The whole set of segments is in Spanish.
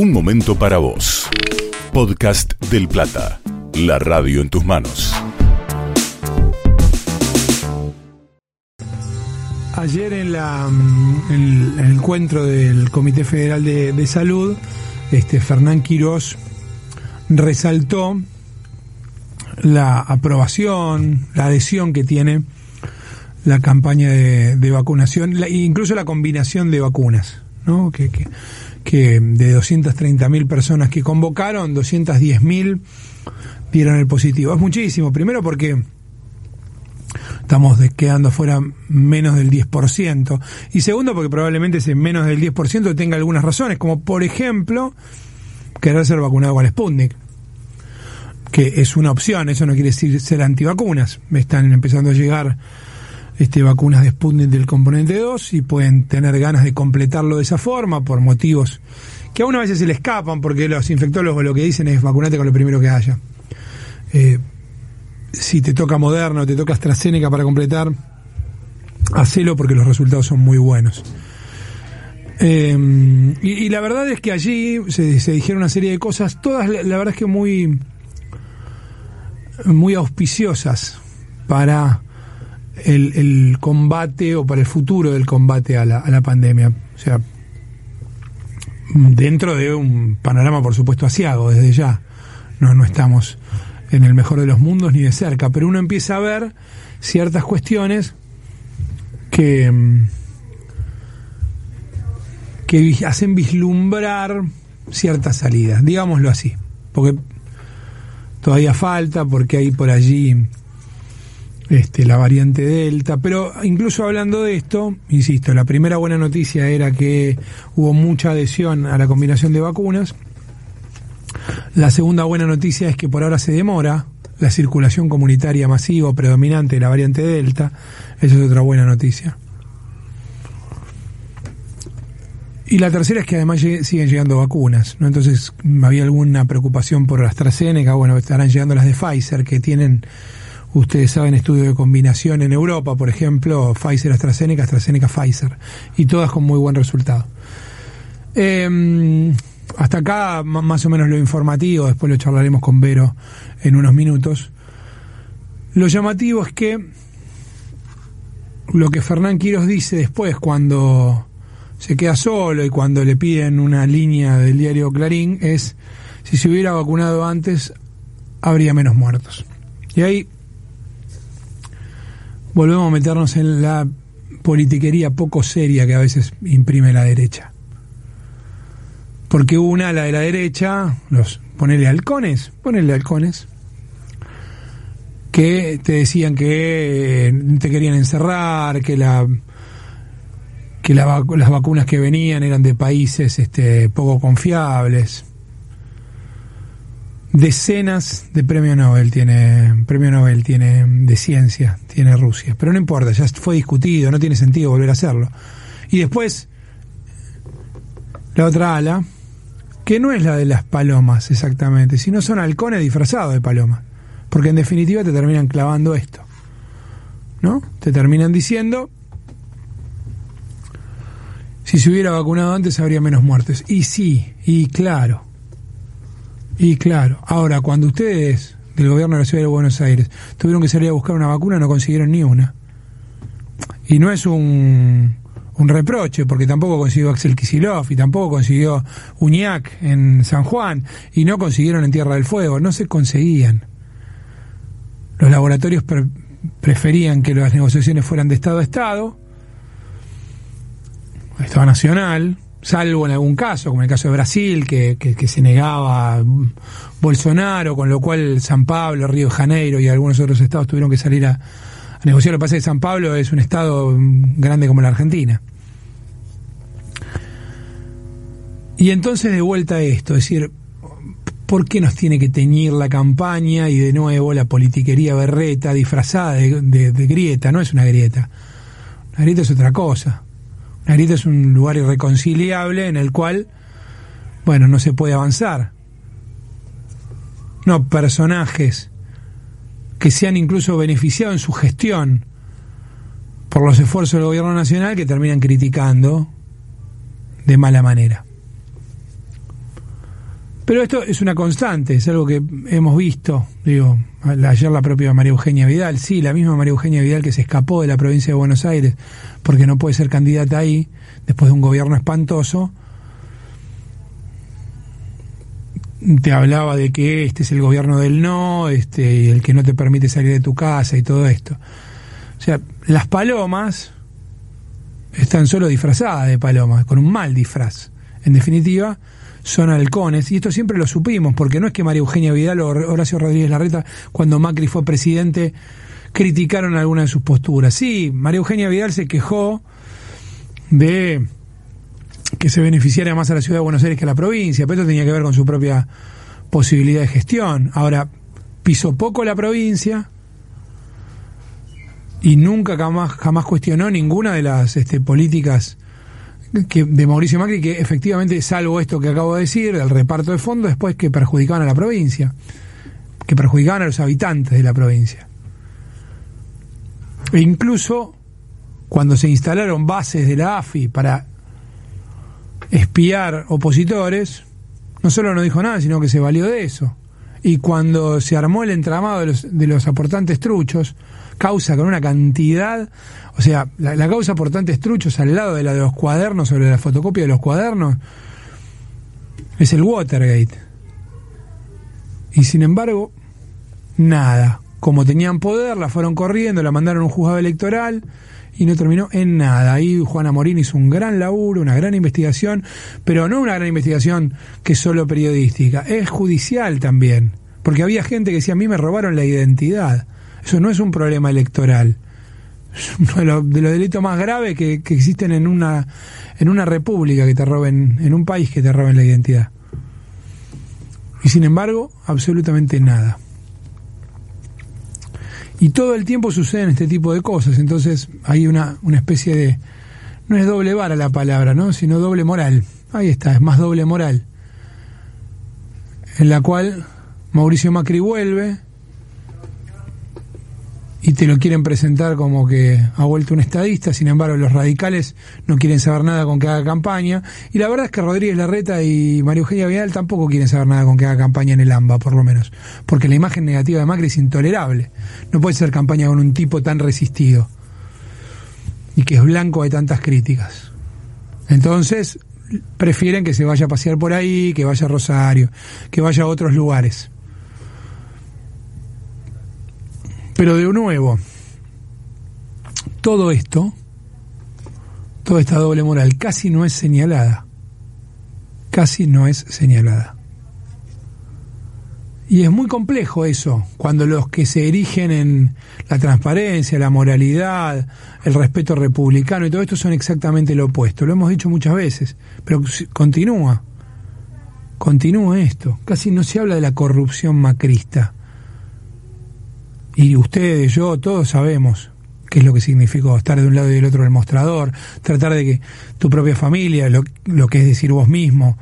Un momento para vos. Podcast del Plata. La radio en tus manos. Ayer en, la, en el encuentro del Comité Federal de, Salud, este Fernán Quirós resaltó la aprobación, la adhesión que tiene la campaña de, vacunación, incluso la combinación de vacunas, ¿no? que, que, que de 230.000 personas que convocaron, 210.000 dieron el positivo. Es muchísimo, primero porque estamos quedando fuera menos del 10%, y segundo porque probablemente ese menos del 10% tenga algunas razones, como por ejemplo querer ser vacunado con Sputnik que es una opción, eso no quiere decir ser antivacunas. Están empezando a llegar este, vacunas de Sputnik del componente 2 y pueden tener ganas de completarlo de esa forma por motivos que a una veces se le escapan porque los infectólogos lo que dicen es vacunate con lo primero que haya. Eh, si te toca Moderna o te toca AstraZeneca para completar, hacelo porque los resultados son muy buenos. Eh, y, la verdad es que allí se, se, dijeron una serie de cosas, todas la verdad es que muy muy auspiciosas para el, combate o para el futuro del combate a la, a la pandemia. O sea, dentro de un panorama, por supuesto, asiago desde ya. No, no estamos en el mejor de los mundos ni de cerca, pero uno empieza a ver ciertas cuestiones que, que hacen vislumbrar ciertas salidas, digámoslo así, porque todavía falta porque hay por allí este, la variante Delta. Pero incluso hablando de esto, insisto, la primera buena noticia era que hubo mucha adhesión a la combinación de vacunas. La segunda buena noticia es que por ahora se demora la circulación comunitaria masiva predominante de la variante Delta. Esa es otra buena noticia. Y la tercera es que además siguen llegando vacunas, ¿no? Entonces, había alguna preocupación por AstraZeneca, bueno, estarán llegando las de Pfizer, que tienen, ustedes saben, estudio de combinación en Europa, por ejemplo, Pfizer, AstraZeneca, AstraZeneca, Pfizer, y todas con muy buen resultado. Em, hasta acá, más o menos lo informativo, después lo charlaremos con Vero en unos minutos. Lo llamativo es que lo que Fernán Quiros dice después, cuando se queda solo y cuando le piden una línea del diario Clarín es si se hubiera vacunado antes habría menos muertos. Y ahí volvemos a meternos en la politiquería poco seria que a veces imprime la derecha. Porque una, la de la derecha, los ponele halcones, ponele halcones, que te decían que te querían encerrar, que la que las vacunas que venían eran de países este, poco confiables. Decenas de premio Nobel tiene, premio Nobel tiene de ciencia, tiene Rusia. Pero no importa, ya fue discutido, no tiene sentido volver a hacerlo. Y después, la otra ala, que no es la de las palomas exactamente, sino son halcones disfrazados de palomas. Porque en definitiva te terminan clavando esto. ¿No? Te terminan diciendo, si se hubiera vacunado antes habría menos muertes. Y sí, y claro. Y claro. Ahora, cuando ustedes del gobierno de la ciudad de Buenos Aires tuvieron que salir a buscar una vacuna, no consiguieron ni una. Y no es un, un reproche, porque tampoco consiguió Axel Kisilov y tampoco consiguió Uñac en San Juan y no consiguieron en Tierra del Fuego, no se conseguían. Los laboratorios preferían que las negociaciones fueran de Estado a Estado Estado Nacional, salvo en algún caso, como el caso de Brasil, que, que, se negaba Bolsonaro, con lo cual San Pablo, Río de Janeiro y algunos otros estados tuvieron que salir a, negociar. Lo que pasa es que San Pablo es un estado grande como la Argentina. Y entonces de vuelta a esto, es decir, ¿por qué nos tiene que teñir la campaña y de nuevo la politiquería berreta disfrazada de grieta? No es una grieta. La grieta es otra cosa. Narita es un lugar irreconciliable en el cual, bueno, no se puede avanzar. No, personajes que se han incluso beneficiado en su gestión por los esfuerzos del gobierno nacional que terminan criticando de mala manera. Pero esto es una constante, es algo que hemos visto, digo, ayer la propia María Eugenia Vidal, sí, la misma María Eugenia Vidal que se escapó de la provincia de Buenos Aires porque no puede ser candidata ahí después de un gobierno espantoso, te hablaba de que este es el gobierno del no, este, el que no te permite salir de tu casa y todo esto. O sea, las palomas están solo disfrazadas de palomas, con un mal disfraz. En definitiva, son halcones, y esto siempre lo supimos, porque no es que María Eugenia Vidal o Horacio Rodríguez Larreta, cuando Macri fue presidente, criticaron alguna de sus posturas. Sí, María Eugenia Vidal se quejó de que se beneficiara más a la ciudad de Buenos Aires que a la provincia, pero esto tenía que ver con su propia posibilidad de gestión. Ahora, pisó poco la provincia y nunca jamás, jamás cuestionó ninguna de las este, políticas que, de Mauricio Macri que efectivamente, salvo esto que acabo de decir, del reparto de fondos, después que perjudicaban a la provincia, que perjudicaban a los habitantes de la provincia. E incluso cuando se instalaron bases de la AFI para espiar opositores, no solo no dijo nada, sino que se valió de eso. Y cuando se armó el entramado de los, de los aportantes truchos, causa con una cantidad, o sea, la, la, causa aportantes truchos al lado de la de los cuadernos, sobre la fotocopia de los cuadernos, es el Watergate. Y sin embargo, nada. Como tenían poder, la fueron corriendo, la mandaron a un juzgado electoral y no terminó en nada. Ahí Juana Morín hizo un gran laburo, una gran investigación, pero no una gran investigación que es solo periodística, es judicial también, porque había gente que decía, a mí me robaron la identidad. Eso no es un problema electoral. Es uno de los, de los delitos más graves que, que existen en una, en una república que te roben, en un país que te roben la identidad. Y sin embargo, absolutamente nada. Y todo el tiempo suceden este tipo de cosas. Entonces hay una, una especie de... No es doble vara la palabra, ¿no? Sino doble moral. Ahí está, es más doble moral. En la cual Mauricio Macri vuelve y te lo quieren presentar como que ha vuelto un estadista, sin embargo los radicales no quieren saber nada con que haga campaña, y la verdad es que Rodríguez Larreta y María Eugenia Vidal tampoco quieren saber nada con que haga campaña en el AMBA, por lo menos, porque la imagen negativa de Macri es intolerable, no puede ser campaña con un tipo tan resistido, y que es blanco de tantas críticas. Entonces, prefieren que se vaya a pasear por ahí, que vaya a Rosario, que vaya a otros lugares. Pero de nuevo, todo esto, toda esta doble moral, casi no es señalada. Casi no es señalada. Y es muy complejo eso, cuando los que se erigen en la transparencia, la moralidad, el respeto republicano y todo esto son exactamente lo opuesto. Lo hemos dicho muchas veces, pero continúa. Continúa esto. Casi no se habla de la corrupción macrista y ustedes, yo, todos sabemos qué es lo que significó estar de un lado y del otro del mostrador, tratar de que tu propia familia, lo, lo que es decir vos mismo,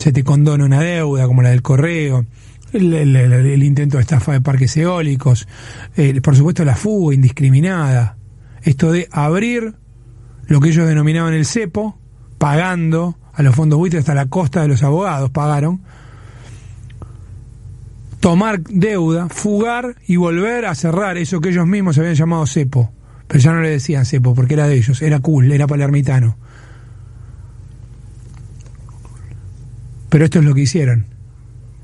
se te condone una deuda como la del correo, el, el, intento de estafa de parques eólicos, eh, por supuesto la fuga indiscriminada, esto de abrir lo que ellos denominaban el cepo, pagando a los fondos buitres hasta la costa de los abogados, pagaron, tomar deuda, fugar y volver a cerrar eso que ellos mismos habían llamado cepo. Pero ya no le decían cepo porque era de ellos, era cool, era palermitano. Pero esto es lo que hicieron.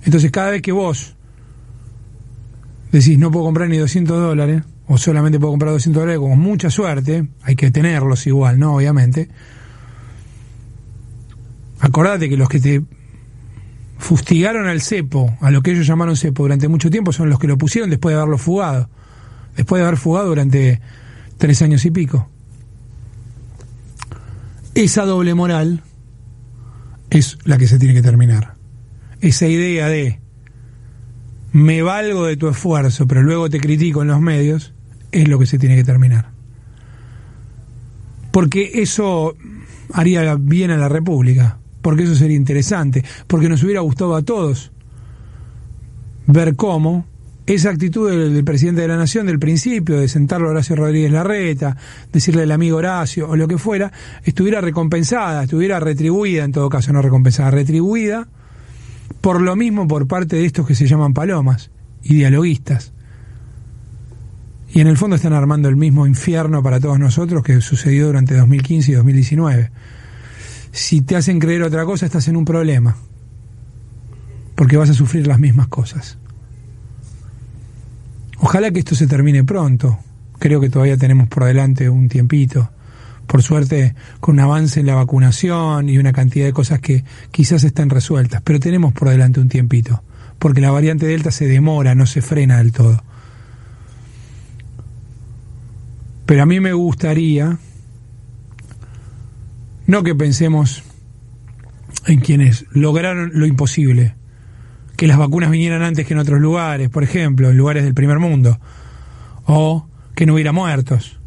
Entonces cada vez que vos decís no puedo comprar ni 200 dólares, o solamente puedo comprar 200 dólares con mucha suerte, hay que tenerlos igual, ¿no? Obviamente. Acordate que los que te fustigaron al cepo, a lo que ellos llamaron cepo durante mucho tiempo, son los que lo pusieron después de haberlo fugado. Después de haber fugado durante tres años y pico. Esa doble moral es la que se tiene que terminar. Esa idea de me valgo de tu esfuerzo, pero luego te critico en los medios, es lo que se tiene que terminar. Porque eso haría bien a la República porque eso sería interesante, porque nos hubiera gustado a todos ver cómo esa actitud del, presidente de la Nación del principio, de sentarlo a Horacio Rodríguez Larreta, decirle al amigo Horacio o lo que fuera, estuviera recompensada, estuviera retribuida en todo caso, no recompensada, retribuida Por lo mismo por parte de estos que se llaman palomas y dialoguistas. Y en el fondo están armando el mismo infierno para todos nosotros que sucedió durante 2015 y 2019. Si te hacen creer otra cosa, estás en un problema. Porque vas a sufrir las mismas cosas. Ojalá que esto se termine pronto. Creo que todavía tenemos por delante un tiempito. Por suerte, con un avance en la vacunación y una cantidad de cosas que quizás estén resueltas. Pero tenemos por delante un tiempito. Porque la variante Delta se demora, no se frena del todo. Pero a mí me gustaría, no que pensemos en quienes lograron lo imposible, que las vacunas vinieran antes que en otros lugares, por ejemplo, en lugares del primer mundo, o que no hubiera muertos,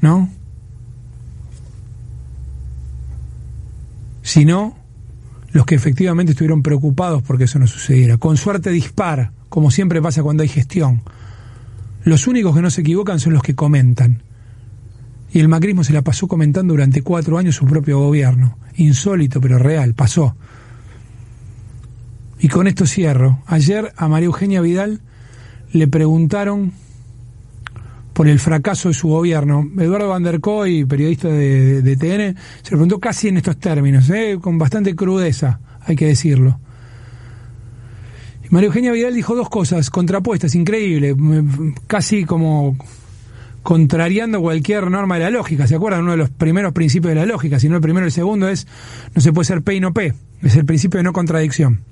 ¿no? Sino los que efectivamente estuvieron preocupados porque eso no sucediera. Con suerte dispara, como siempre pasa cuando hay gestión. Los únicos que no se equivocan son los que comentan. Y el macrismo se la pasó comentando durante cuatro años su propio gobierno. Insólito, pero real, pasó. Y con esto cierro. Ayer a María Eugenia Vidal le preguntaron por el fracaso de su gobierno. Eduardo Van der Koy, periodista de, TN, se le preguntó casi en estos términos, ¿eh? con bastante crudeza, hay que decirlo. Y María Eugenia Vidal dijo dos cosas contrapuestas, increíbles, casi como contrariando cualquier norma de la lógica. ¿Se acuerdan? Uno de los primeros principios de la lógica, si no el primero, el segundo es no se puede ser P y no P. Es el principio de no contradicción.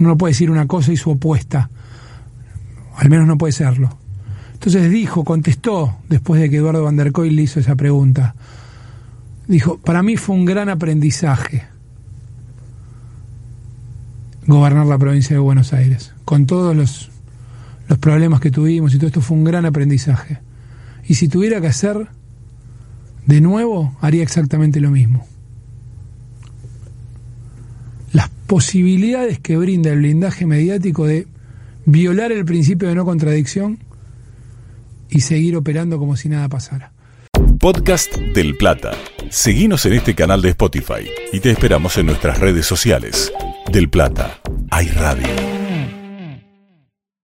Uno no puede decir una cosa y su opuesta. Al menos no puede serlo. Entonces dijo, contestó, después de que Eduardo Van der le hizo esa pregunta, dijo, para mí fue un gran aprendizaje gobernar la provincia de Buenos Aires, con todos los, los problemas que tuvimos y todo esto fue un gran aprendizaje. Y si tuviera que hacer de nuevo, haría exactamente lo mismo. posibilidades que brinda el blindaje mediático de violar el principio de no contradicción y seguir operando como si nada pasara. Podcast del Plata. Seguimos en este canal de Spotify y te esperamos en nuestras redes sociales. Del Plata, hay radio.